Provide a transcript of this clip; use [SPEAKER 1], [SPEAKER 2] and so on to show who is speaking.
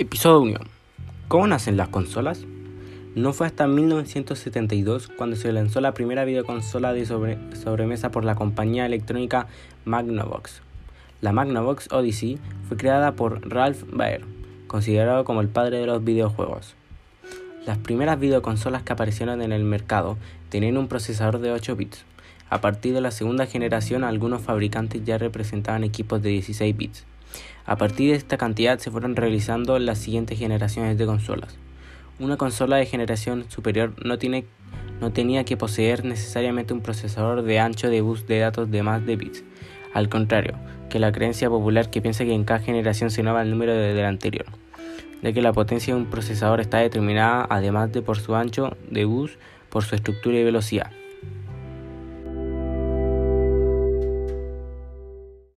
[SPEAKER 1] Episodio 1. ¿Cómo nacen las consolas? No fue hasta 1972 cuando se lanzó la primera videoconsola de sobremesa por la compañía electrónica Magnavox. La Magnavox Odyssey fue creada por Ralph Baer, considerado como el padre de los videojuegos. Las primeras videoconsolas que aparecieron en el mercado tenían un procesador de 8 bits. A partir de la segunda generación, algunos fabricantes ya representaban equipos de 16 bits. A partir de esta cantidad se fueron realizando las siguientes generaciones de consolas. Una consola de generación superior no, tiene, no tenía que poseer necesariamente un procesador de ancho de bus de datos de más de bits. Al contrario, que la creencia popular que piensa que en cada generación se innova el número de la anterior, ya que la potencia de un procesador está determinada además de por su ancho de bus, por su estructura y velocidad.